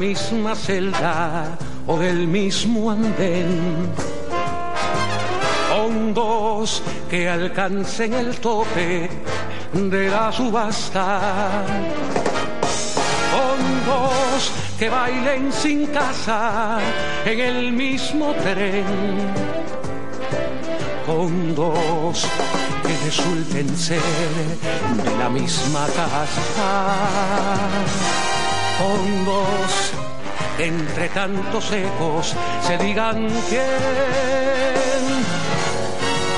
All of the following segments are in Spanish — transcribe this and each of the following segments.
Misma celda o del mismo andén. Hondos que alcancen el tope de la subasta. Hondos que bailen sin casa en el mismo tren. Hondos que resulten ser de la misma casa fondos, entre tantos ecos se digan quién.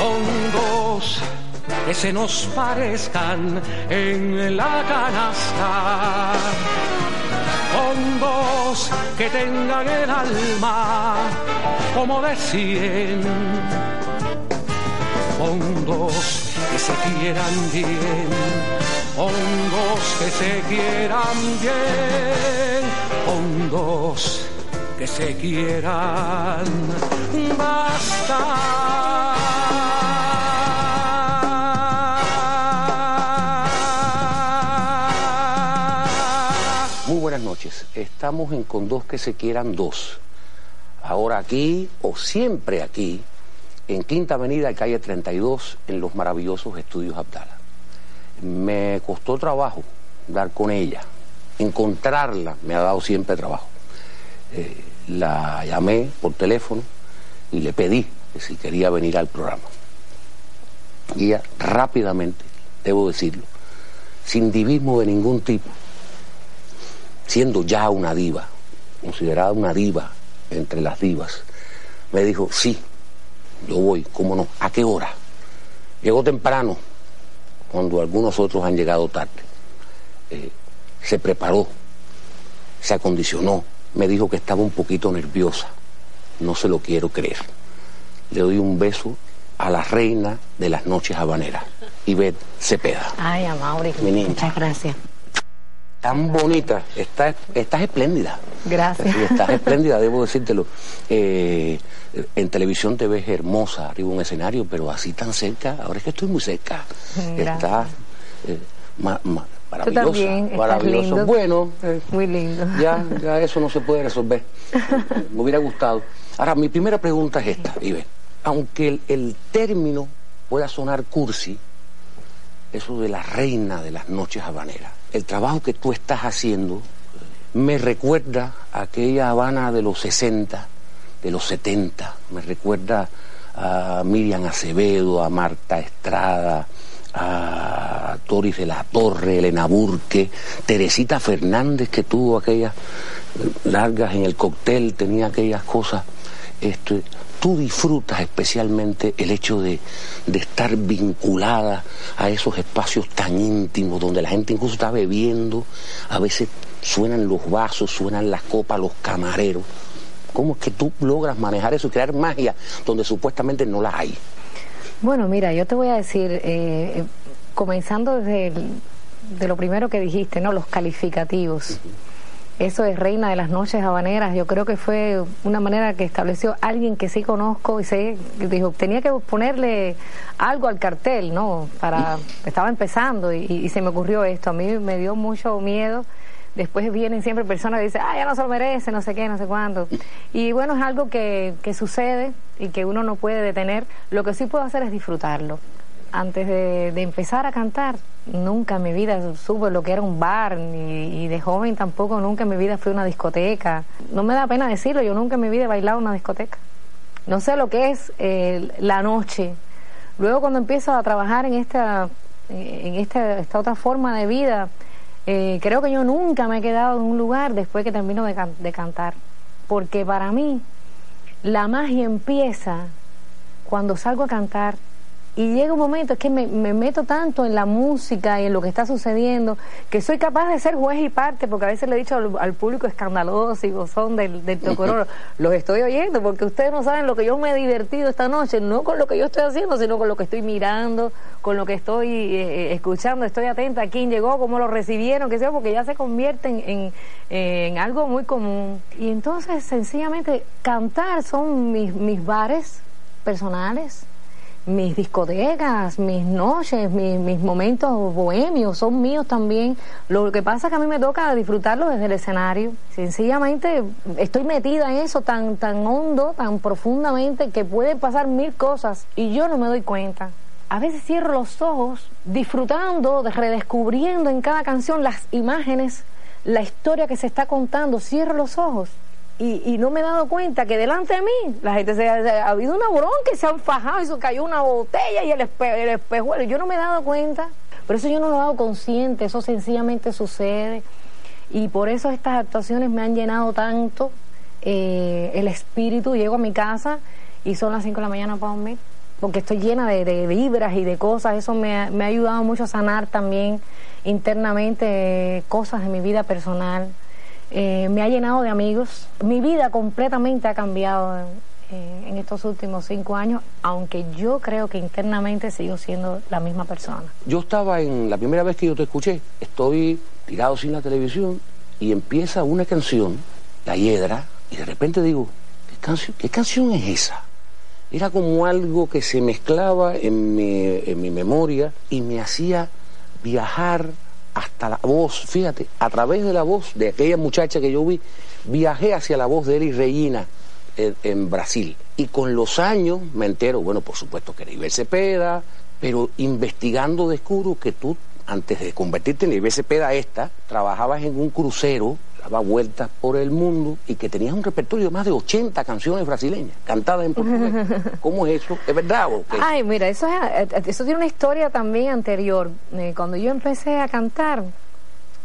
Hondos que se nos parezcan en la canasta. Hondos que tengan el alma como de cien. Hondos que se quieran bien hongos que se quieran bien, hondos que se quieran basta. Muy buenas noches. Estamos en Con dos que se quieran dos. Ahora aquí o siempre aquí, en Quinta Avenida, calle 32, en los maravillosos estudios Abdala. Me costó trabajo dar con ella. Encontrarla me ha dado siempre trabajo. Eh, la llamé por teléfono y le pedí que si quería venir al programa. Y ella rápidamente, debo decirlo, sin divismo de ningún tipo, siendo ya una diva, considerada una diva entre las divas, me dijo, sí, yo voy, ¿cómo no? ¿A qué hora? Llegó temprano, cuando algunos otros han llegado tarde. Eh, se preparó, se acondicionó, me dijo que estaba un poquito nerviosa. No se lo quiero creer. Le doy un beso a la reina de las noches habaneras, Ivette Cepeda. Ay, Amaury, muchas gracias. Tan bonita, estás, estás espléndida. Gracias. estás espléndida, debo decírtelo. Eh, en televisión te ves hermosa arriba de un escenario, pero así tan cerca, ahora es que estoy muy cerca. Estás eh, maravillosa. Bueno, eh, muy lindo. Ya, ya eso no se puede resolver. Me hubiera gustado. Ahora, mi primera pregunta es esta, Ibe. Aunque el, el término pueda sonar cursi, eso de la reina de las noches habaneras, el trabajo que tú estás haciendo me recuerda a aquella Habana de los 60 de los 70. Me recuerda a Miriam Acevedo, a Marta Estrada, a Toris de la Torre, Elena Burque, Teresita Fernández que tuvo aquellas largas en el cóctel, tenía aquellas cosas. Este, tú disfrutas especialmente el hecho de, de, estar vinculada a esos espacios tan íntimos donde la gente incluso está bebiendo, a veces suenan los vasos, suenan las copas, los camareros. ¿Cómo es que tú logras manejar eso y crear magia donde supuestamente no la hay? Bueno, mira, yo te voy a decir, eh, comenzando desde de lo primero que dijiste, ¿no? Los calificativos. Eso es Reina de las Noches Habaneras. Yo creo que fue una manera que estableció alguien que sí conozco y sé, dijo, tenía que ponerle algo al cartel, ¿no? Para, estaba empezando y se me ocurrió esto. A mí me dio mucho miedo después vienen siempre personas que dicen, ah, ya no se lo merece, no sé qué, no sé cuánto. Y bueno, es algo que, que sucede y que uno no puede detener. Lo que sí puedo hacer es disfrutarlo. Antes de, empezar a cantar, nunca en mi vida supe lo que era un bar, ni, y de joven tampoco nunca en mi vida fui a una discoteca. No me da pena decirlo, yo nunca en mi vida he bailado en una discoteca. No sé lo que es eh, la noche. Luego cuando empiezo a trabajar en esta, en esta, esta otra forma de vida, eh, creo que yo nunca me he quedado en un lugar después que termino de, de cantar. Porque para mí la magia empieza cuando salgo a cantar y llega un momento es que me, meto tanto en la música y en lo que está sucediendo que soy capaz de ser juez y parte, porque a veces le he dicho al, público escandaloso y gozón del, del tocororo, los estoy oyendo, porque ustedes no saben lo que yo me he divertido esta noche, no con lo que yo estoy haciendo, sino con lo que estoy mirando, con lo que estoy eh, eh, escuchando, estoy atenta a quién llegó, cómo lo recibieron, sé yo, porque ya se convierten en, en, algo muy común. Y entonces, sencillamente, cantar son mis, mis bares personales mis discotecas, mis noches, mis, mis, momentos bohemios son míos también. Lo que pasa es que a mí me toca disfrutarlo desde el escenario. Sencillamente estoy metida en eso tan, tan hondo, tan profundamente, que pueden pasar mil cosas y yo no me doy cuenta. A veces cierro los ojos disfrutando, redescubriendo en cada canción las imágenes, la historia que se está contando. Cierro los ojos y, no me he dado cuenta que delante de mí la gente se, ha habido una bronca y se han fajado y se cayó una botella y el, espe, el espejuelo. Yo no me he dado cuenta, pero eso yo no lo he dado consciente, eso sencillamente sucede. Y por eso estas actuaciones me han llenado tanto eh, el espíritu. Llego a mi casa y son las 5 de la mañana para dormir, porque estoy llena de, vibras y de cosas. Eso me, me, ha ayudado mucho a sanar también internamente cosas de mi vida personal. Eh, me ha llenado de amigos. Mi vida completamente ha cambiado eh, en estos últimos cinco años, aunque yo creo que internamente sigo siendo la misma persona. Yo estaba en la primera vez que yo te escuché, estoy tirado sin la televisión y empieza una canción, La Hiedra, y de repente digo, ¿qué canción, qué canción es esa? Era como algo que se mezclaba en mi, en mi memoria y me hacía viajar hasta la voz, fíjate, a través de la voz de aquella muchacha que yo vi, viajé hacia la voz de Eli Reina en, Brasil. Y con los años me entero, bueno, por supuesto que era Iber Cepeda, pero investigando descubro que tú, antes de convertirte en Iber Cepeda esta, trabajabas en un crucero daba vueltas por el mundo y que tenías un repertorio de más de 80 canciones brasileñas cantadas en portugués. ¿Cómo es eso? ¿Es verdad o qué? Ay, mira, eso, es, eh, eso tiene una historia también anterior. Eh, cuando yo empecé a cantar,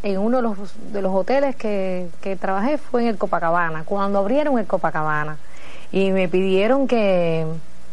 en uno de los, de los hoteles que, que trabajé fue en el Copacabana, cuando abrieron el Copacabana. Y me pidieron que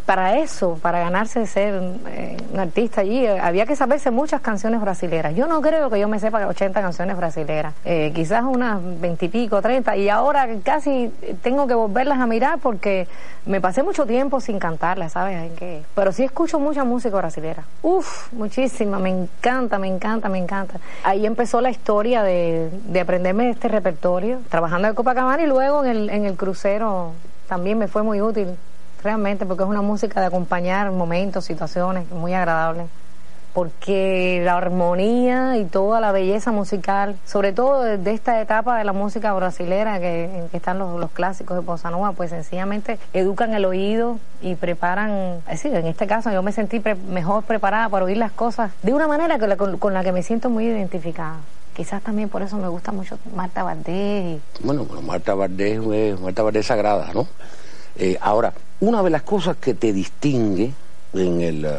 para eso, para ganarse de ser eh, un artista allí, eh, había que saberse muchas canciones brasileras. Yo no creo que yo me sepa 80 canciones brasileras, eh, quizás unas 20 y pico, 30, y ahora casi tengo que volverlas a mirar porque me pasé mucho tiempo sin cantarlas, ¿sabes? Pero sí escucho mucha música brasilera. Uf, muchísima, me encanta, me encanta, me encanta. Ahí empezó la historia de, de aprenderme este repertorio, trabajando en Copacabana y luego en el, en el crucero también me fue muy útil realmente, porque es una música de acompañar momentos, situaciones, muy agradable. Porque la armonía y toda la belleza musical, sobre todo de esta etapa de la música brasilera, que, en que están los, clásicos de Bossa Nova, pues sencillamente educan el oído y preparan, es decir, en este caso yo me sentí mejor preparada para oír las cosas de una manera con, la, que me siento muy identificada quizás también por eso me gusta mucho Marta Valdés. Bueno, Marta Valdés es Marta Valdés sagrada, ¿no? Eh, ahora, una de las cosas que te distingue en el eh,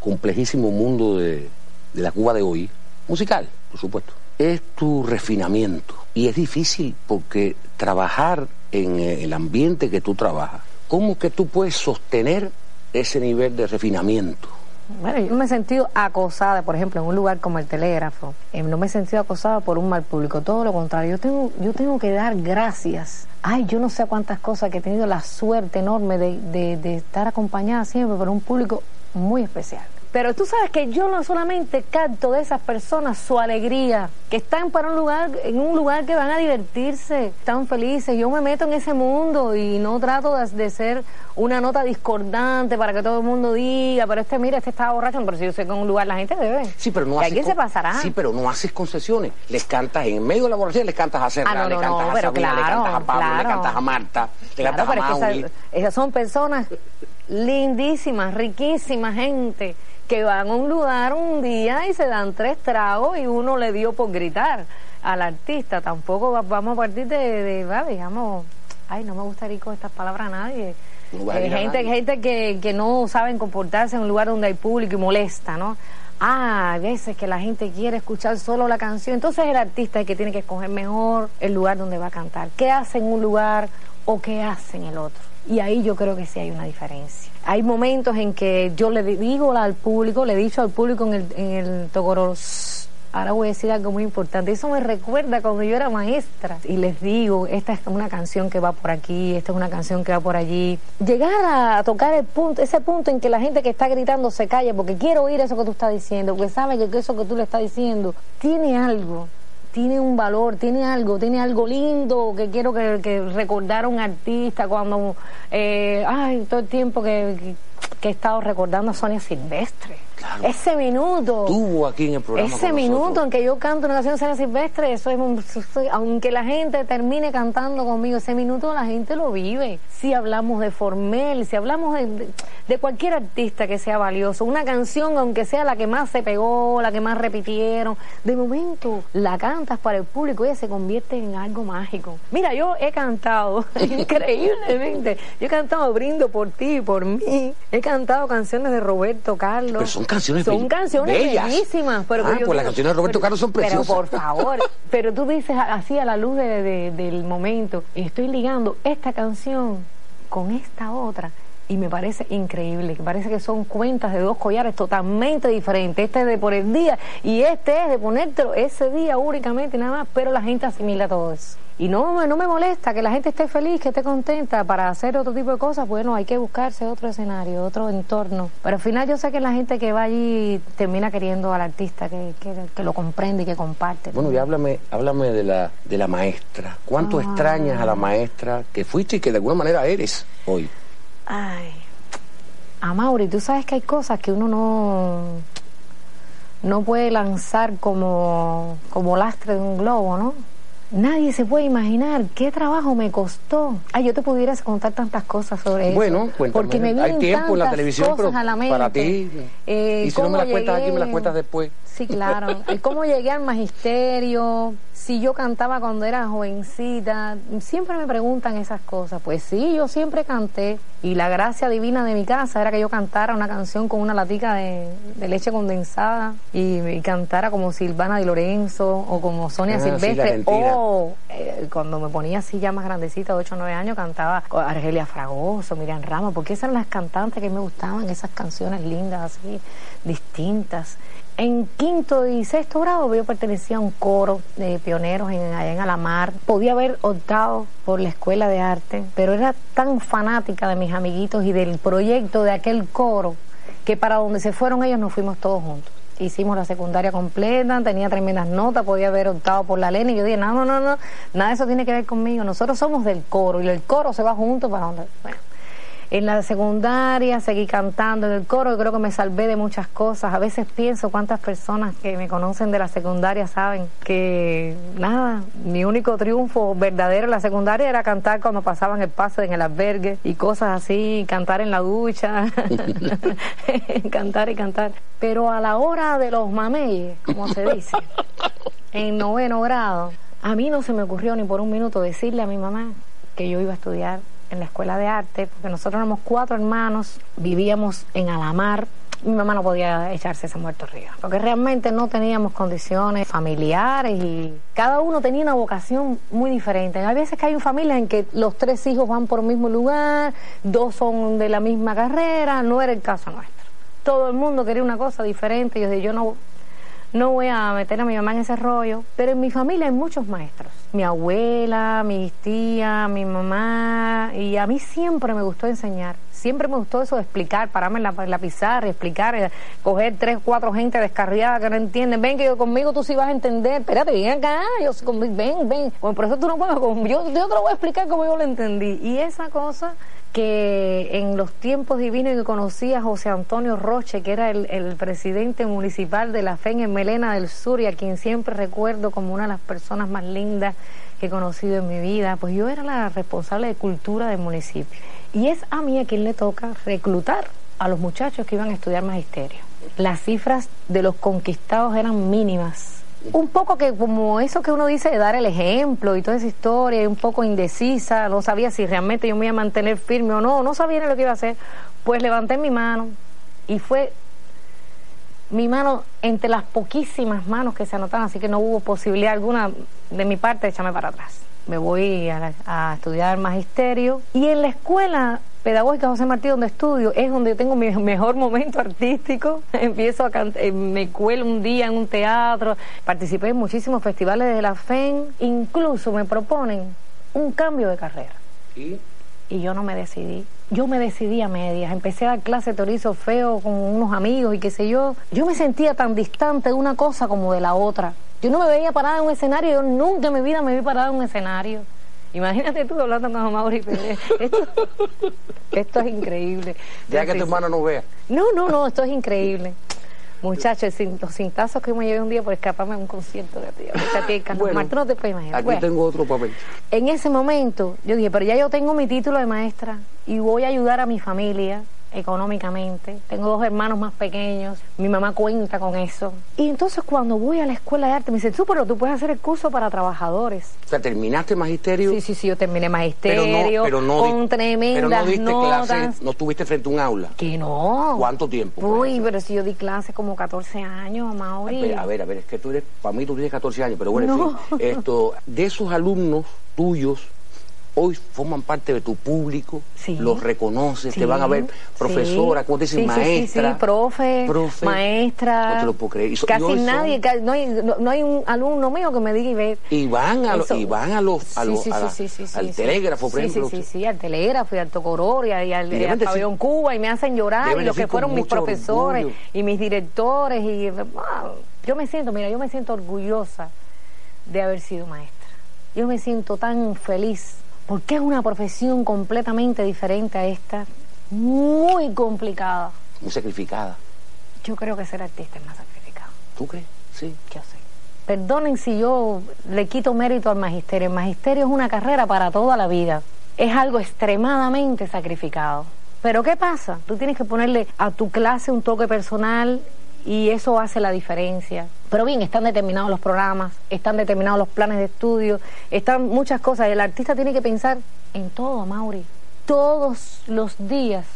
complejísimo mundo de, la Cuba de hoy, musical, por supuesto, es tu refinamiento. Y es difícil porque trabajar en eh, el ambiente que tú trabajas, ¿cómo que tú puedes sostener ese nivel de refinamiento? Bueno, yo me he sentido acosada, por ejemplo, en un lugar como el telégrafo. Eh, no me he sentido acosada por un mal público, todo lo contrario. Yo tengo, yo tengo que dar gracias. Ay, yo no sé cuántas cosas que he tenido la suerte enorme de, de estar acompañada siempre por un público muy especial. Pero tú sabes que yo no solamente capto de esas personas su alegría, que están para un lugar, en un lugar que van a divertirse, están felices. Yo me meto en ese mundo y no trato de, ser una nota discordante para que todo el mundo diga, pero este mira, este está borracho, pero si yo sé que en un lugar la gente debe. Sí, pero no haces. se pasará. Sí, pero no haces concesiones. Les cantas en medio de la borrachera, les cantas a Serra, ah, le cantas a Sabina, le cantas a Pablo, le cantas a Marta, le cantas a Mauri. esas son personas lindísimas, riquísimas gente que van a un lugar un día y se dan tres tragos y uno le dio por gritar al artista. Tampoco vamos a partir de, de digamos, ay, no me gusta ir con estas palabras a nadie. Eh, gente, gente que, que no saben comportarse en un lugar donde hay público y molesta, ¿no? Ah, a veces que la gente quiere escuchar solo la canción. Entonces el artista es que tiene que escoger mejor el lugar donde va a cantar. ¿Qué hace en un lugar o qué hace en el otro? Y ahí yo creo que sí hay una diferencia. Hay momentos en que yo le digo al público, le he dicho al público en el, en el Togoros Ahora voy a decir algo muy importante. Eso me recuerda cuando yo era maestra. Y les digo, esta es una canción que va por aquí, esta es una canción que va por allí. Llegar a tocar el punto, ese punto en que la gente que está gritando se calle porque quiere oír eso que tú estás diciendo, porque sabe que eso que tú le estás diciendo tiene algo tiene un valor, tiene algo, tiene algo lindo que quiero que, que recordar a un artista cuando, eh, ay, todo el tiempo que, que he estado recordando a Sonia Silvestre. Ese minuto. Tuvo aquí en el programa. Ese minuto en que yo canto una canción de Silvestre, eso es aunque la gente termine cantando conmigo, ese minuto la gente lo vive. Si hablamos de Formel, si hablamos de, de cualquier artista que sea valioso, una canción, aunque sea la que más se pegó, la que más repitieron, de momento la cantas para el público y se convierte en algo mágico. Mira, yo he cantado, increíblemente, yo he cantado Brindo por ti, por mí, He cantado canciones de Roberto Carlos. Son canciones Son canciones bellísimas. Pero ah, pues las canciones de Roberto Carlos son preciosas. Pero por favor, pero tú dices así a la luz del momento, estoy ligando esta canción con esta otra y me parece increíble, que parece que son cuentas de dos collares totalmente diferentes. Este es de por el día y este es de ponértelo ese día únicamente nada más, pero la gente asimila todo eso. Y no, no me molesta que la gente esté feliz, que esté contenta para hacer otro tipo de cosas. Bueno, hay que buscarse otro escenario, otro entorno. Pero al final yo sé que la gente que va allí termina queriendo al artista, que, que, lo comprende y que comparte. Bueno, y háblame, háblame de la, de la maestra. ¿Cuánto extrañas a la maestra que fuiste y que de alguna manera eres hoy? Ay, a Mauri, tú sabes que hay cosas que uno no no puede lanzar como, como lastre de un globo, ¿no? Nadie se puede imaginar qué trabajo me costó. Ay, yo te pudieras contar tantas cosas sobre eso. Bueno, Porque me Hay tiempo en la televisión, pero para ti. Eh, y si no me las cuentas aquí, me las cuentas después. Sí, claro. cómo llegué al magisterio, si yo cantaba cuando era jovencita, siempre me preguntan esas cosas. Pues sí, yo siempre canté y la gracia divina de mi casa era que yo cantara una canción con una latica de, leche condensada y, cantara como Silvana Di Lorenzo o como Sonia ah, Silvestre o eh, cuando me ponía así ya más grandecita, de 8 o 9 años, cantaba Argelia Fragoso, Miriam Ramos, porque esas eran las cantantes que me gustaban, esas canciones lindas así, distintas. En quinto y sexto grado yo pertenecía a un coro de pioneros en, allá en Alamar. Podía haber optado por la escuela de arte, pero era tan fanática de mis amiguitos y del proyecto de aquel coro que para donde se fueron ellos nos fuimos todos juntos. Hicimos la secundaria completa, tenía tremendas notas, podía haber optado por la ley y yo dije, no, no, no, no, nada de eso tiene que ver conmigo, nosotros somos del coro y el coro se va junto para donde... Bueno, en la secundaria seguí cantando en el coro, creo que me salvé de muchas cosas. A veces pienso cuántas personas que me conocen de la secundaria saben que nada, mi único triunfo verdadero en la secundaria era cantar cuando pasaban el pase en el albergue y cosas así, cantar en la ducha, cantar y cantar. Pero a la hora de los mameyes, como se dice, en noveno grado, a mí no se me ocurrió ni por un minuto decirle a mi mamá que yo iba a estudiar en la escuela de arte, porque nosotros éramos cuatro hermanos, vivíamos en Alamar. Mi mamá no podía echarse ese muerto río, porque realmente no teníamos condiciones familiares y cada uno tenía una vocación muy diferente. Hay veces que hay familias en que los tres hijos van por el mismo lugar, dos son de la misma carrera, no era el caso nuestro. Todo el mundo quería una cosa diferente y yo yo no, no voy a meter a mi mamá en ese rollo, pero en mi familia hay muchos maestros. Mi abuela, mis tías, mi mamá, y a mí siempre me gustó enseñar. Siempre me gustó eso de explicar, pararme en la, pizarra, explicar, eh, coger tres, cuatro gente descarriada que no entienden. Ven que yo conmigo tú sí vas a entender. Espérate, ven acá, yo, ven, ven. Bueno, por eso tú no puedes, yo, yo te lo voy a explicar como yo lo entendí. Y esa cosa que en los tiempos divinos que conocí a José Antonio Roche, que era el, presidente municipal de la FEN en Melena del Sur y a quien siempre recuerdo como una de las personas más lindas que he conocido en mi vida, pues yo era la responsable de cultura del municipio. Y es a mí a quien le toca reclutar a los muchachos que iban a estudiar magisterio. las cifras de los conquistados eran mínimas. Un poco que como eso que uno dice de dar el ejemplo y toda esa historia, un poco indecisa, no sabía si realmente yo me iba a mantener firme o no, no sabía ni lo que iba a hacer, pues levanté mi mano y fue mi mano entre las poquísimas manos que se anotaban, así que no hubo posibilidad alguna de mi parte de echarme para atrás. Me voy a, a estudiar magisterio y en la escuela Pedagógica José Martí, donde estudio, es donde tengo mi mejor momento artístico. Empiezo a cantar, eh, me cuelo un día en un teatro, participé en muchísimos festivales de la FEN, incluso me proponen un cambio de carrera. ¿Y? Y yo no me decidí. Yo me decidí a medias. Empecé a dar clase de torizo feo con unos amigos y qué sé yo. Yo me sentía tan distante de una cosa como de la otra. Yo no me veía parada en un escenario, yo nunca en mi vida me vi parada en un escenario. Imagínate tú hablando con Mauri Esto, esto es increíble. Ya que tu hermano no vea. No, no, no, esto es increíble. Muchachos, los cintazos que me llevé un día por escaparme a un concierto de ti. bueno, no te puedes imaginar. Aquí tengo otro papel. En ese momento, yo dije, pero ya yo tengo mi título de maestra y voy a ayudar a mi familia económicamente. Tengo dos hermanos más pequeños, mi mamá cuenta con eso. Y entonces cuando voy a la escuela de arte me dice, tú, pero tú puedes hacer el curso para trabajadores. O sea, ¿terminaste magisterio? Sí, sí, sí, yo terminé magisterio pero no, con tremendas pero no notas. no estuviste frente a un aula. Que no. ¿Cuánto tiempo? Uy, pero si yo di clases como 14 años, Mauri. A ver, a ver, es que tú eres, para mí tú tienes 14 años, pero bueno, en fin, esto, de esos alumnos tuyos, hoy forman parte de tu público, los reconoces, te van a ver profesora, ¿cómo te dicen? maestra. Sí, profe, maestra. No te lo puedo creer. casi nadie, no, hay, no, hay un alumno mío que me diga y ve. Y van a, y van a los, a los al telégrafo, por ejemplo. Sí, sí, sí, al telégrafo y al Tocoror y al, y al pabellón Cuba y me hacen llorar y los que fueron mis profesores y mis directores y yo me siento, mira, yo me siento orgullosa de haber sido maestra. Yo me siento tan feliz porque es una profesión completamente diferente a esta, muy complicada. Muy sacrificada. Yo creo que ser artista es más sacrificado. ¿Tú crees? Sí. Yo sé. Perdonen si yo le quito mérito al magisterio. El magisterio es una carrera para toda la vida. Es algo extremadamente sacrificado. Pero ¿qué pasa? Tú tienes que ponerle a tu clase un toque personal y eso hace la diferencia. Pero bien, están determinados los programas, están determinados los planes de estudio, están muchas cosas. El artista tiene que pensar en todo, Mauri. Todos los días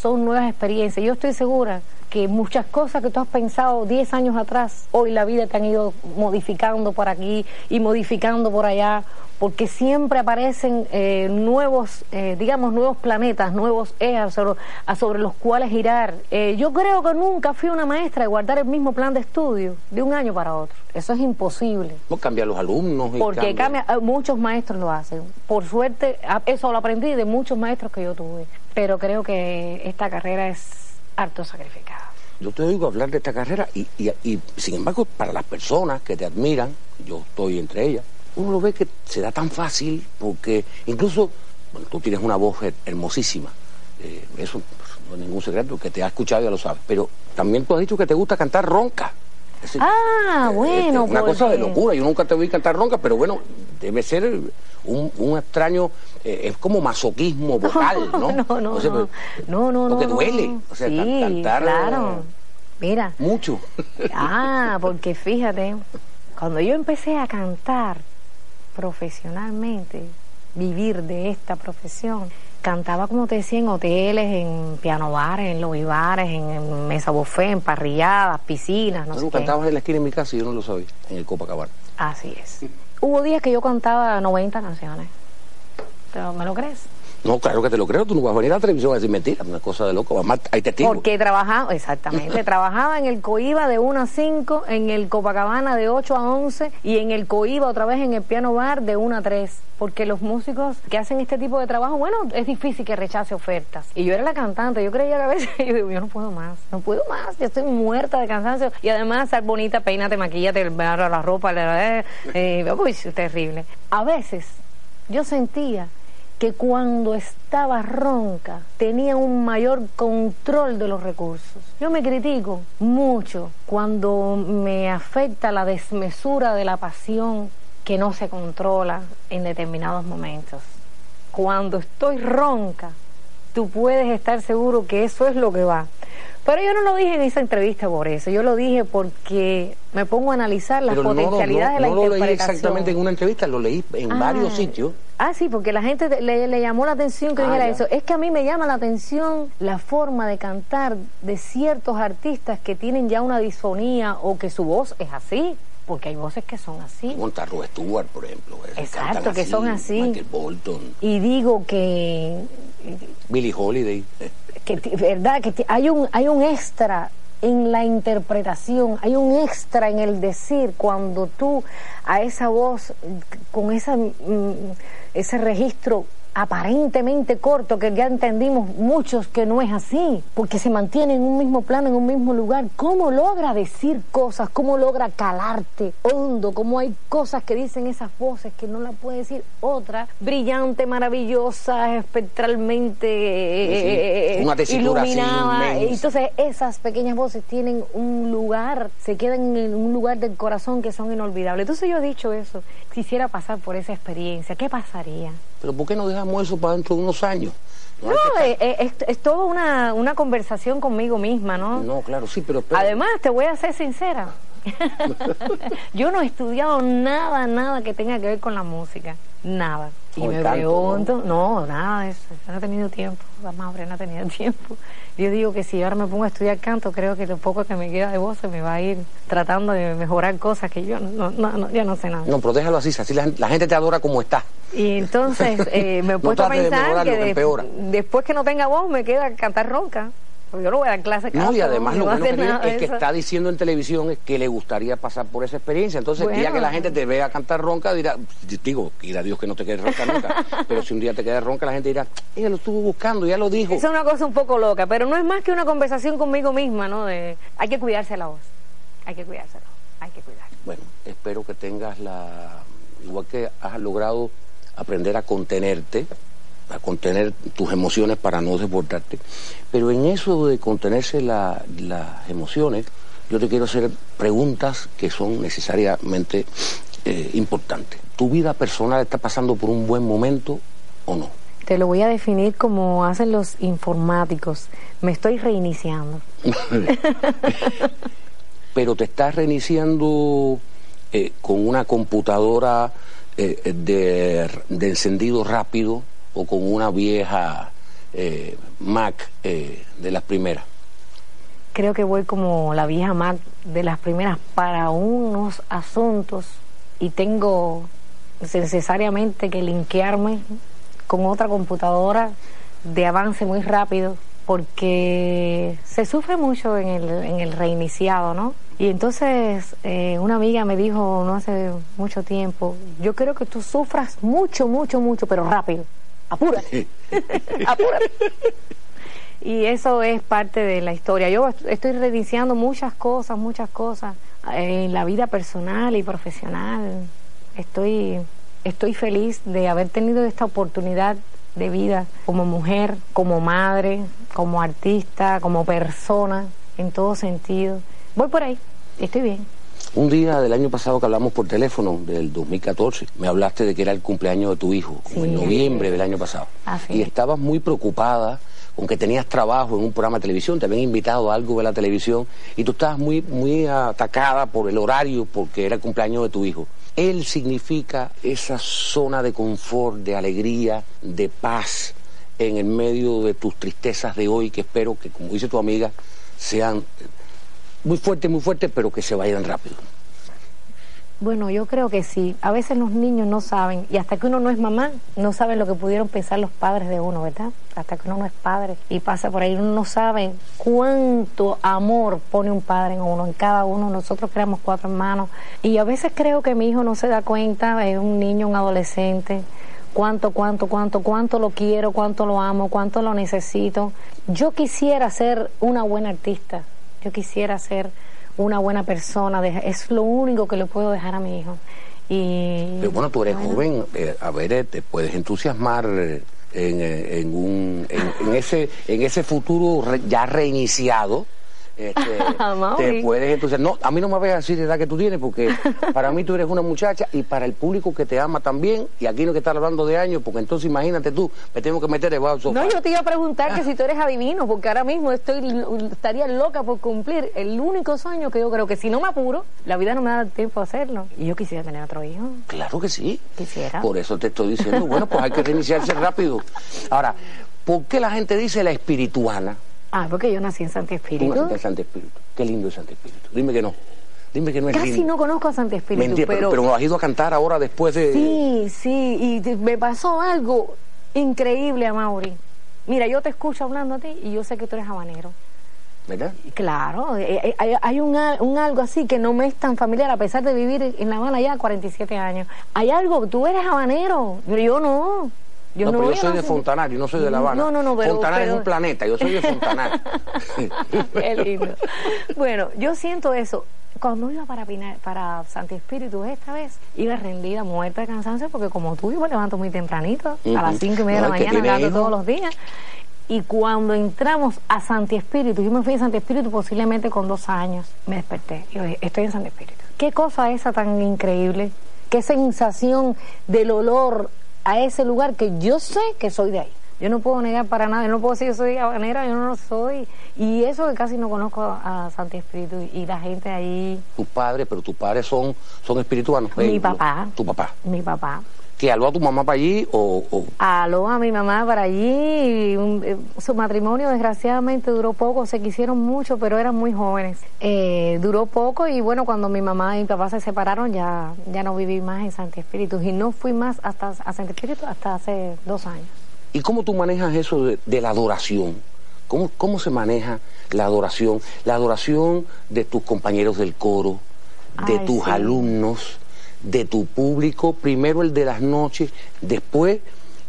son nuevas experiencias. Yo estoy segura que muchas cosas que tú has pensado 10 años atrás, hoy la vida te han ido modificando por aquí y modificando por allá porque siempre aparecen eh, nuevos, eh, digamos, nuevos planetas, nuevos ejes sobre, sobre los cuales girar. Eh, yo creo que nunca fui una maestra de guardar el mismo plan de estudio de un año para otro. Eso es imposible. No cambia los alumnos. porque cambia. muchos maestros lo hacen. Por suerte, eso lo aprendí de muchos maestros que yo tuve. Pero creo que esta carrera es harto sacrificada. Yo te oigo hablar de esta carrera y, y, y sin embargo, para las personas que te admiran, yo estoy entre ellas, uno lo ve que se da tan fácil porque incluso, bueno, tú tienes una voz hermosísima, eh, eso no es ningún secreto, que te ha escuchado ya lo sabes, pero también tú has dicho que te gusta cantar ronca. ah, eh, bueno. Es una cosa de locura, yo nunca te a cantar ronca, pero bueno, debe ser un, un extraño, eh, es como masoquismo vocal, ¿no? No, no, no, no, no, Porque duele, o sea, sí, cantar... claro. Mira. Mucho. Ah, porque fíjate, cuando yo empecé a cantar, profesionalmente, vivir de esta profesión. Cantaba, como te decía, en hoteles, en piano bares, en lobby bares, en, mesa buffet, en parrilladas, piscinas, no sé cantabas en la esquina de mi casa y yo no lo sabía, en el Copacabana. Así es. Hubo días que yo cantaba 90 canciones. ¿Me lo crees? No, claro que te lo creo, tú no vas a venir a la televisión a decir mentiras, una cosa de loco, hay testigos. Porque trabajaba, exactamente, trabajaba en el COIBA de 1 a 5, en el Copacabana de 8 a 11 y en el COIBA otra vez en el piano bar de 1 a 3. Porque los músicos que hacen este tipo de trabajo, bueno, es difícil que rechace ofertas. Y yo era la cantante, yo creía que a veces, yo digo, yo no puedo más, no puedo más, yo estoy muerta de cansancio. Y además, ser bonita, peínate, maquillate, la ropa, eh, eh, uy, terrible. A veces yo sentía que cuando estaba ronca tenía un mayor control de los recursos. Yo me critico mucho cuando me afecta la desmesura de la pasión que no se controla en determinados momentos. Cuando estoy ronca, tú puedes estar seguro que eso es lo que va. Pero yo no lo dije en esa entrevista por eso, yo lo dije porque me pongo a analizar las potencialidades de la interpretación. No lo leí exactamente en una entrevista, lo leí en Ah. varios sitios. Ah, sí, porque la gente le, le llamó la atención que Ah, dijera ya. eso. Es que a mí me llama la atención la forma de cantar de ciertos artistas que tienen ya una disfonía o que su voz es así, porque hay voces que son así. Montarro Stewart, por ejemplo. Exacto, que son así. Michael Bolton, Y digo que Billie Holiday. que verdad que hay un hay un extra en la interpretación, hay un extra en el decir cuando tú a esa voz con esa mm, ese registro aparentemente corto que ya entendimos muchos que no es así, porque se mantiene en un mismo plano, en un mismo lugar, ¿cómo logra decir cosas? ¿Cómo logra calarte hondo? ¿Cómo hay cosas que dicen esas voces que no la puede decir otra? Brillante, maravillosa, espectralmente eh, Sí, una tesitura así iluminada. inmensa. Entonces esas pequeñas voces tienen un lugar, se quedan en un lugar del corazón que son inolvidables. Entonces yo he dicho eso, quisiera pasar por esa experiencia, ¿qué pasaría? Pero ¿por qué no dejamos eso para dentro de unos años? No, que eh, eh, es, es toda una, una conversación conmigo misma, ¿no? no, claro, sí, pero... pero- Además, te voy a ser sincera. Yo no he estudiado nada, nada que tenga que ver con la música. Nada. Y me pregunto, ¿no? nada de eso. Yo no he tenido tiempo. La madre no ha tenido tiempo. Yo digo que si ahora me pongo a estudiar canto, creo que lo poco que me queda de voz se me va a ir tratando de mejorar cosas que yo no, no, no, yo no sé nada. No, pero déjalo así, así la, gente- la gente te adora como está. Y entonces eh, me he puesto a pensar que de- después que no tenga voz me queda cantar ronca. Yo no voy a dar clase No, y además lo a bueno que tiene es que eso. está diciendo en televisión es que le gustaría pasar por esa experiencia. Entonces, el día Bueno. que la gente te vea cantar ronca, dirá, digo, quiera Dios que no te quedes ronca nunca, pero si un día te quedas ronca, la gente dirá, ella lo estuvo buscando, ya lo dijo. Esa es una cosa un poco loca, pero no es más que una conversación conmigo misma, ¿no? De, hay que cuidarse la voz, hay que cuidarse la voz, hay que cuidar. Bueno, espero que tengas la... Igual que has logrado aprender a contenerte, a contener tus emociones para no desbordarte. Pero en eso de contenerse la- las emociones, yo te quiero hacer preguntas que son necesariamente eh, importantes. ¿Tu vida personal está pasando por un buen momento o no? Te lo voy a definir como hacen los informáticos. Me estoy reiniciando. Pero te estás reiniciando eh, con una computadora eh, de, de encendido rápido o con una vieja eh, Mac eh, de las primeras. Creo que voy como la vieja Mac de las primeras para unos asuntos y tengo necesariamente que linkearme con otra computadora de avance muy rápido porque se sufre mucho en el, en el reiniciado, ¿no? Y entonces eh, una amiga me dijo no hace mucho tiempo, yo quiero que tú sufras mucho, mucho, mucho, pero rápido. Apúrate. Apúrate. Y eso es parte de la historia. Yo est- estoy reiniciando muchas cosas, muchas cosas eh, en la vida personal y profesional. Estoy, estoy feliz de haber tenido esta oportunidad de vida como mujer, como madre, como artista, como persona, en todo sentido. Voy por ahí, estoy bien. Un día del año pasado que hablamos por teléfono, del 2014, me hablaste de que era el cumpleaños de tu hijo, Sí. en noviembre del año pasado. Así y es. estabas muy preocupada con que tenías trabajo en un programa de televisión, te habían invitado a algo de la televisión, y tú estabas muy, muy atacada por el horario, porque era el cumpleaños de tu hijo. Él significa esa zona de confort, de alegría, de paz en el medio de tus tristezas de hoy, que espero que, como dice tu amiga, sean muy fuertes, muy fuertes, pero que se vayan rápido. Bueno, yo creo que sí. A veces los niños no saben, y hasta que uno no es mamá, no saben lo que pudieron pensar los padres de uno, ¿verdad? Hasta que uno no es padre y pasa por ahí, uno no sabe cuánto amor pone un padre en uno, en cada uno. Nosotros creamos cuatro hermanos y a veces creo que mi hijo no se da cuenta, es un niño, un adolescente, cuánto, cuánto, cuánto, cuánto lo quiero, cuánto lo amo, cuánto lo necesito. Yo quisiera ser una buena artista, yo quisiera ser una buena persona, es lo único que le puedo dejar a mi hijo. Y Pero bueno, tú eres bueno, joven, eh, a ver, eh, te puedes entusiasmar eh, en, eh, en un, en, en ese, en ese futuro re- ya reiniciado, este, te puedes entonces no a mí no me voy a decir la edad que tú tienes porque para mí tú eres una muchacha y para el público que te ama también y aquí no hay que estar hablando de años porque entonces imagínate tú me tengo que meter debajo del sofá. No yo te iba a preguntar que si tú eres adivino porque ahora mismo estoy estaría loca por cumplir el único sueño que yo creo que si no me apuro la vida no me da tiempo a hacerlo. Y yo quisiera tener otro hijo. Claro que sí. Quisiera. Por eso te estoy diciendo bueno pues hay que reiniciarse rápido. Ahora ¿por qué la gente dice la espirituana? Ah, porque yo nací en Santi Espíritu. Tú naciste en Santi Espíritu. Qué lindo es Santi Espíritu. Dime que no. Dime que no es Casi no conozco a Santi Espíritu. Mentira, pero... pero, has ido a cantar ahora después de... Sí, sí, y me pasó algo increíble a Mauri. Mira, yo te escucho hablando a ti y yo sé que tú eres habanero. ¿Verdad? Claro, eh, eh, hay, un, un, algo así que no me es tan familiar a pesar de vivir en La Habana ya 47 años. Hay algo, tú eres habanero, pero yo no. Yo no, pero yo soy de Fontanar, yo no soy de La Habana. No, no, no, pero, Fontanar es un planeta, yo soy de Fontanar. Qué lindo. Bueno, yo siento eso. Cuando iba para para Santi Espíritu esta vez, iba rendida, muerta de cansancio, porque como tú, yo me levanto muy tempranito, a las cinco y media de la mañana, todos los días. Y cuando entramos a Santi Espíritu, yo me fui a Santi Espíritu posiblemente con dos años, me desperté y dije, estoy en Santi Espíritu. ¿Qué cosa esa tan increíble? ¿Qué sensación del olor a ese lugar que yo sé que soy de ahí. Yo no puedo negar para nada, yo no puedo decir que soy habanera, yo no lo soy. Y eso que casi no conozco a Santi Espíritu y la gente ahí. Tus padres, pero tus padres son, son espirituanos. Mi papá. Tu papá. Mi papá que aló a tu mamá para allí o, o... Aló a mi mamá para allí. Eh, su matrimonio desgraciadamente duró poco, se quisieron mucho, pero eran muy jóvenes. Eh, duró poco y bueno, cuando mi mamá y mi papá se separaron ya, ya no viví más en Santi Espíritu y no fui más hasta a Santi Espíritu hasta hace dos años. ¿Y cómo tú manejas eso de, la adoración? ¿Cómo, ¿Cómo se maneja la adoración? La adoración de tus compañeros del coro, de tus alumnos de tu público, primero el de las noches, después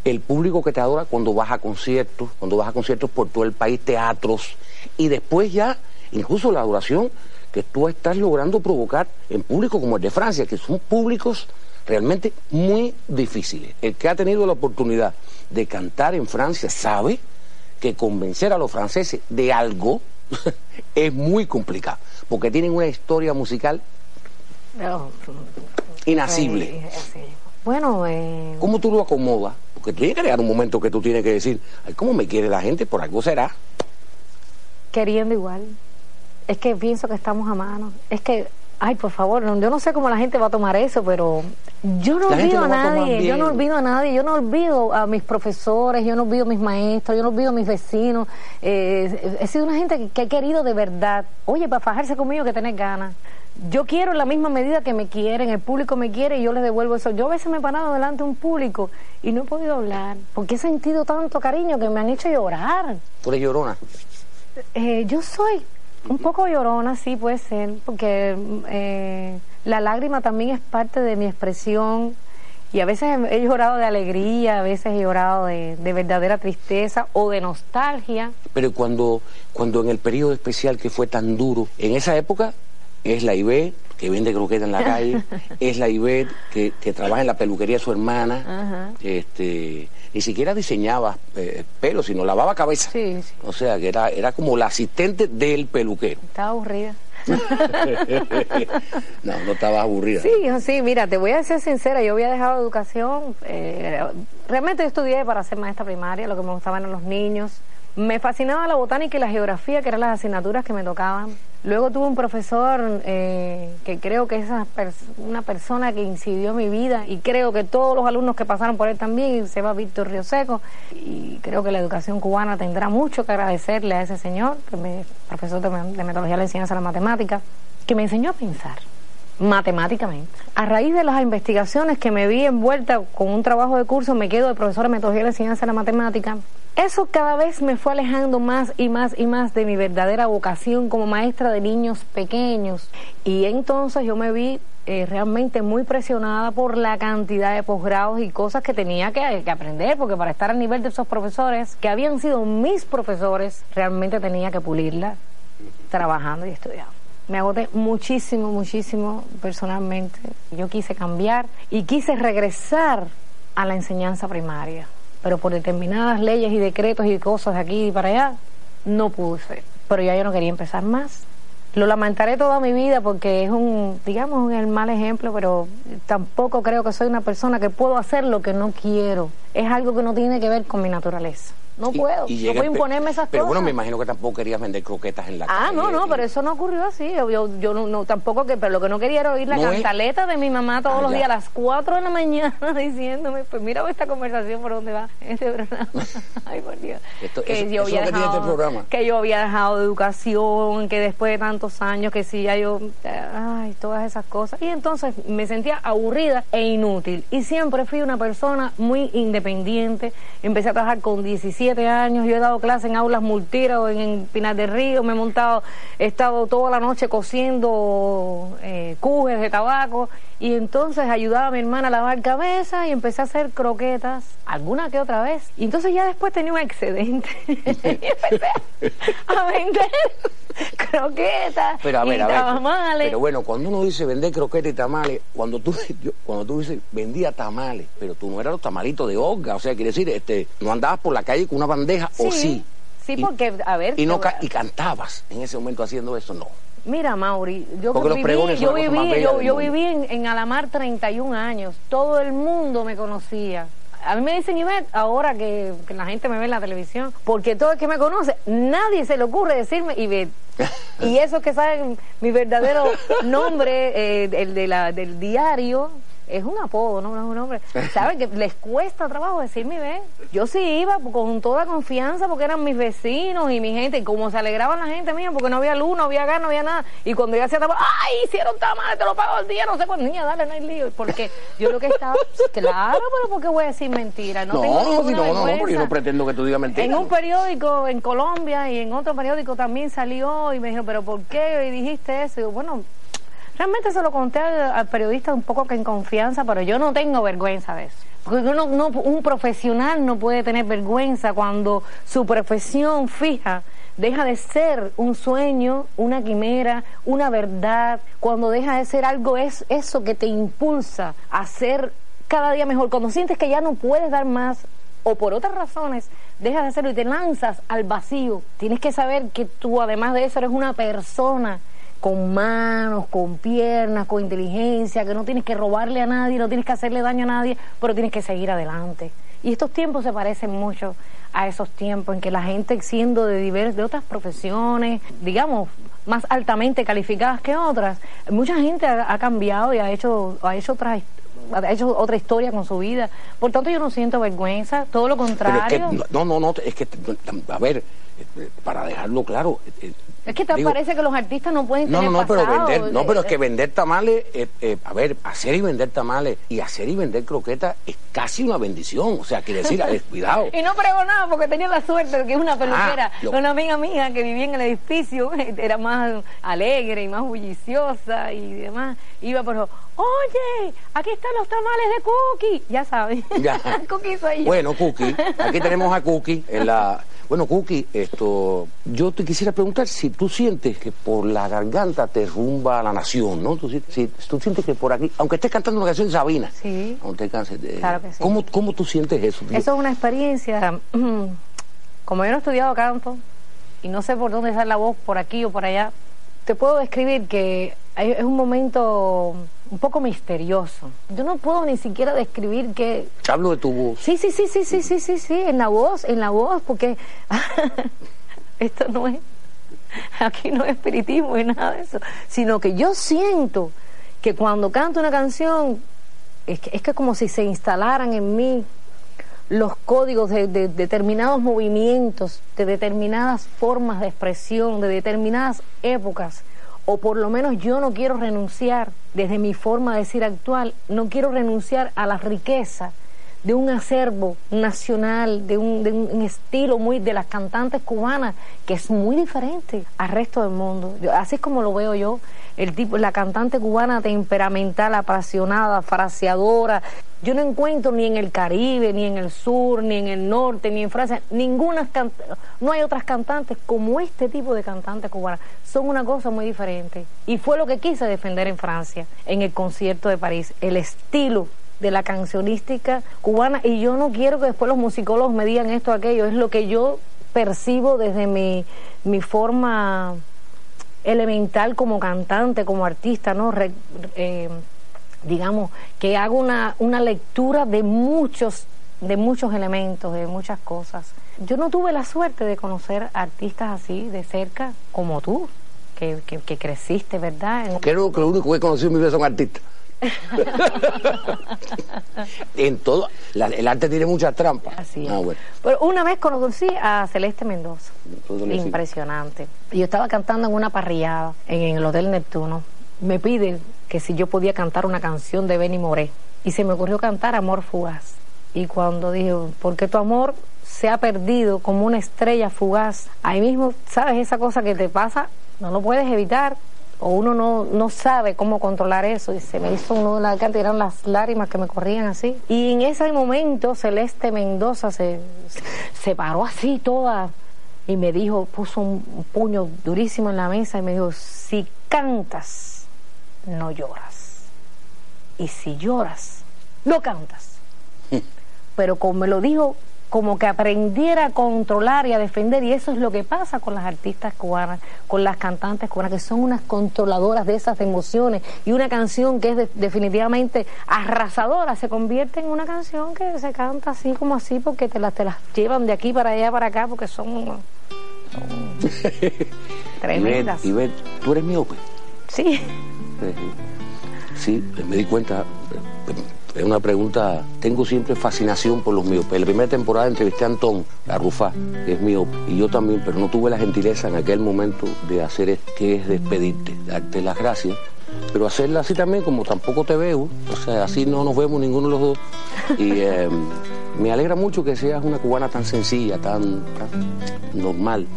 el público que te adora cuando vas a conciertos, cuando vas a conciertos por todo el país, teatros, y después ya incluso la adoración que tú estás logrando provocar en público como el de Francia, que son públicos realmente muy difíciles. El que ha tenido la oportunidad de cantar en Francia sabe que convencer a los franceses de algo es muy complicado, porque tienen una historia musical inasible. Bueno, eh... ¿cómo tú lo acomodas? Porque tiene que llegar un momento que tú tienes que decir, Ay, ¿cómo me quiere la gente? Por algo será. Queriendo igual. Es que pienso que estamos a mano. Es que, ay, por favor, yo no sé cómo la gente va a tomar eso, pero yo no olvido a nadie, yo no olvido a nadie, yo no olvido a mis profesores, yo no olvido a mis maestros, yo no olvido a mis vecinos. Eh, he sido una gente que, que he querido de verdad. Oye, para fajarse conmigo que tenés ganas yo quiero en la misma medida que me quieren, el público me quiere y yo les devuelvo eso. Yo a veces me he parado delante de un público y no he podido hablar, porque he sentido tanto cariño que me han hecho llorar. ¿Tú eres llorona? Eh, yo soy un poco llorona, sí, puede ser, porque eh, la lágrima también es parte de mi expresión y a veces he llorado de alegría, a veces he llorado de, de, verdadera tristeza o de nostalgia. Pero cuando, cuando en el periodo especial que fue tan duro, en esa época es la Ivette que vende croqueta en la calle, es la Ivette que, que, trabaja en la peluquería de su hermana, este ni siquiera diseñaba eh, pelo, sino lavaba cabeza. O sea, que era, era como la asistente del peluquero. Estaba aburrida. no, no estaba aburrida. Sí, sí, mira, te voy a ser sincera, yo había dejado educación, eh, realmente yo estudié para ser maestra primaria, lo que me gustaban eran los niños, me fascinaba la botánica y la geografía, que eran las asignaturas que me tocaban. Luego tuve un profesor eh, que creo que es una persona que incidió en mi vida y creo que todos los alumnos que pasaron por él también, se va Víctor Río Seco, y creo que la educación cubana tendrá mucho que agradecerle a ese señor, que me, profesor de, de metodología de la enseñanza de la matemática, que me enseñó a pensar matemáticamente. A raíz de las investigaciones que me vi envuelta con un trabajo de curso, me quedo de profesor de metodología de enseñanza de la matemática. Eso cada vez me fue alejando más y más y más de mi verdadera vocación como maestra de niños pequeños. Y entonces yo me vi eh, realmente muy presionada por la cantidad de posgrados y cosas que tenía que, que, aprender, porque para estar al nivel de esos profesores, que habían sido mis profesores, realmente tenía que pulirla trabajando y estudiando me agoté muchísimo, muchísimo personalmente. Yo quise cambiar y quise regresar a la enseñanza primaria, pero por determinadas leyes y decretos y cosas de aquí y para allá, no pude ser. pero ya yo no quería empezar más. Lo lamentaré toda mi vida porque es un, digamos, un mal ejemplo, pero tampoco creo que soy una persona que puedo hacer lo que no quiero. Es algo que no tiene que ver con mi naturaleza. No puedo, no puedo imponerme esas pero cosas. bueno, me imagino que tampoco querías vender croquetas en la ah, calle. no, no, pero eso no ocurrió así. Yo, yo, no, tampoco que, pero lo que no quería era oír la cantaleta de mi mamá todos ah, los días a las 4 de la mañana diciéndome, pues mira esta conversación por dónde va este programa. Ay, por Dios. que, yo había dejado, este programa. que yo había dejado de educación, que después de tantos años, que sí, ya yo, ay, todas esas cosas. Y entonces me sentía aburrida e inútil. Y siempre fui una persona muy independiente. Empecé a trabajar con 17 años, yo he dado clases en aulas multira en, en Pinar del Río, me he montado, he estado toda la noche cociendo eh, cujes de tabaco. Y entonces ayudaba a mi hermana a lavar cabeza y empecé a hacer croquetas alguna que otra vez. Y entonces ya después tenía un excedente. Y empecé a vender croquetas pero, a ver, y a ver, tamales. Pero bueno, cuando uno dice vender croquetas y tamales, cuando tú cuando tú dices vendía tamales, pero tú no eras los tamalitos de Olga, o sea, quiere decir, este, no andabas por la calle con una bandeja o sí. Sí, porque, a ver... Y, no, y cantabas en ese momento haciendo eso, no. Mira, Mauri, yo viví, yo viví, yo, viví en, en, Alamar 31 años. Todo el mundo me conocía. A mí me dicen Ivette, ahora que, la gente me ve en la televisión, porque todo el que me conoce, nadie se le ocurre decirme Ivette. y esos que saben mi verdadero nombre, eh, el de la, del diario, es un apodo, no, es un nombre. ¿Saben que les cuesta trabajo decirme, ve? Yo sí iba con toda confianza porque eran mis vecinos y mi gente, y como se alegraban la gente mía porque no había luz, no había gas, no había nada. Y cuando yo hacía trabajo, ¡ay! Hicieron tamales, te lo pago el día, no sé cuándo. Niña, dale, no hay lío. Porque yo lo que estaba, claro, pero ¿por qué voy a decir mentira? No, no, tengo no, no, no, porque yo no pretendo que tú digas mentira. En un periódico en Colombia y en otro periódico también salió y me dijeron, ¿pero por qué dijiste eso? Y yo, bueno, Realmente se lo conté al, periodista un poco que en confianza, pero yo no tengo vergüenza de eso. Porque uno, no, un profesional no puede tener vergüenza cuando su profesión fija deja de ser un sueño, una quimera, una verdad, cuando deja de ser algo es eso que te impulsa a ser cada día mejor, cuando sientes que ya no puedes dar más o por otras razones dejas de hacerlo y te lanzas al vacío. Tienes que saber que tú además de eso eres una persona con manos, con piernas, con inteligencia, que no tienes que robarle a nadie, no tienes que hacerle daño a nadie, pero tienes que seguir adelante. Y estos tiempos se parecen mucho a esos tiempos en que la gente siendo de diversas, de otras profesiones, digamos, más altamente calificadas que otras, mucha gente ha, cambiado y ha hecho, ha hecho otras ha hecho otra historia con su vida. Por tanto, yo no siento vergüenza, todo lo contrario. no, no, no, es que, a ver, eh, para dejarlo claro, eh, es que te parece que los artistas no pueden no, tener no, no, pero vender, no, pero es que vender tamales, eh, eh, a ver, hacer y vender tamales y hacer y vender croquetas es casi una bendición. O sea, quiere decir, cuidado. y no pregonaba porque tenía la suerte de que una peluquera, ah, una amiga mía que vivía en el edificio, era más alegre y más bulliciosa y demás, iba por oye, aquí están los tamales de Cookie. Ya sabes. Ya. Cookie soy yo. Bueno, Cookie, aquí tenemos a Cookie en la bueno, Cookie, esto, yo te quisiera preguntar si tú sientes que por la garganta te rumba la nación, ¿no? Tú, si, tú sientes que por aquí, aunque estés cantando una canción de Sabina, sí. aunque claro que sí. ¿cómo, ¿cómo tú sientes eso? Eso es una experiencia, como yo no he estudiado canto y no sé por dónde sale la voz, por aquí o por allá, te puedo describir que es un momento un poco misterioso. Yo no puedo ni siquiera describir que... Hablo de tu voz. Sí, sí, sí, sí, sí, sí, sí, sí, en la voz, en la voz, porque esto no es, aquí no es espiritismo ni nada de eso, sino que yo siento que cuando canto una canción, es que es que como si se instalaran en mí los códigos de, de determinados movimientos, de determinadas formas de expresión, de determinadas épocas. O por lo menos yo no quiero renunciar, desde mi forma de decir actual, no quiero renunciar a la riqueza de un acervo nacional, de un, de un estilo muy de las cantantes cubanas, que es muy diferente al resto del mundo. así es como lo veo yo, el tipo, la cantante cubana temperamental, apasionada, fraseadora. Yo no encuentro ni en el Caribe, ni en el sur, ni en el norte, ni en Francia, ninguna no hay otras cantantes como este tipo de cantante cubana. Son una cosa muy diferente. Y fue lo que quise defender en Francia, en el concierto de París, el estilo de la cancionística cubana. Y yo no quiero que después los musicólogos me digan esto aquello, es lo que yo percibo desde mi, mi forma elemental como cantante, como artista, ¿no? Eh, digamos, que hago una, una lectura de muchos, de muchos elementos, de muchas cosas. Yo no tuve la suerte de conocer artistas así de cerca como tú, que, que, creciste, ¿verdad? Creo que lo único que he conocido en mi vida son artistas. en todo, el arte tiene muchas trampas. Así ah, Pero una vez conocí a Celeste Mendoza. Impresionante. Yo estaba cantando en una parrillada en el Hotel Neptuno. Me piden que si yo podía cantar una canción de Benny Moré. Y se me ocurrió cantar Amor Fugaz. Y cuando dije, porque tu amor se ha perdido como una estrella fugaz, ahí mismo, ¿sabes? Esa cosa que te pasa, no lo puedes evitar o uno no, no sabe cómo controlar eso y se me hizo uno de la cantidad eran las lágrimas que me corrían así. Y en ese momento Celeste Mendoza se, se paró así toda y me dijo puso un puño durísimo en la mesa y me dijo si cantas no lloras. Y si lloras no cantas pero como me lo dijo como que aprendiera a controlar y a defender y eso es lo que pasa con las artistas cubanas, con las cantantes cubanas que son unas controladoras de esas emociones y una canción que es definitivamente arrasadora se convierte en una canción que se canta así como así porque te las te las llevan de aquí para allá para acá porque son, tremendas. Y ven, tú eres miope. Sí. Sí, me di cuenta es una pregunta, tengo siempre fascinación por los miopes. En la primera temporada entrevisté a Antón, a Rufa, que es miope, y yo también, pero no tuve la gentileza en aquel momento de hacer que es despedirte, darte las gracias, pero hacerla así también como tampoco te veo, o sea, así no nos vemos ninguno de los dos. Y em, me alegra mucho que seas una cubana tan sencilla, tan, normal.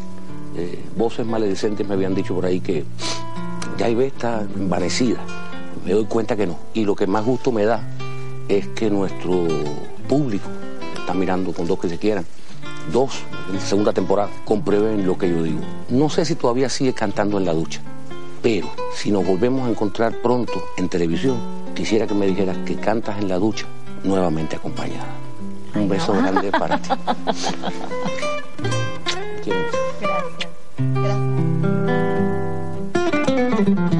Eh, voces maledicentes me habían dicho por ahí que ya ve está envanecida. Me doy cuenta que no. Y lo que más gusto me da es que nuestro público está mirando con dos que se quieran. Dos, en segunda temporada, comprueben lo que yo digo. No sé si todavía sigue cantando en la ducha, pero si nos volvemos a encontrar pronto en televisión, quisiera que me dijeras que cantas en la ducha nuevamente acompañada. Un beso grande para ti.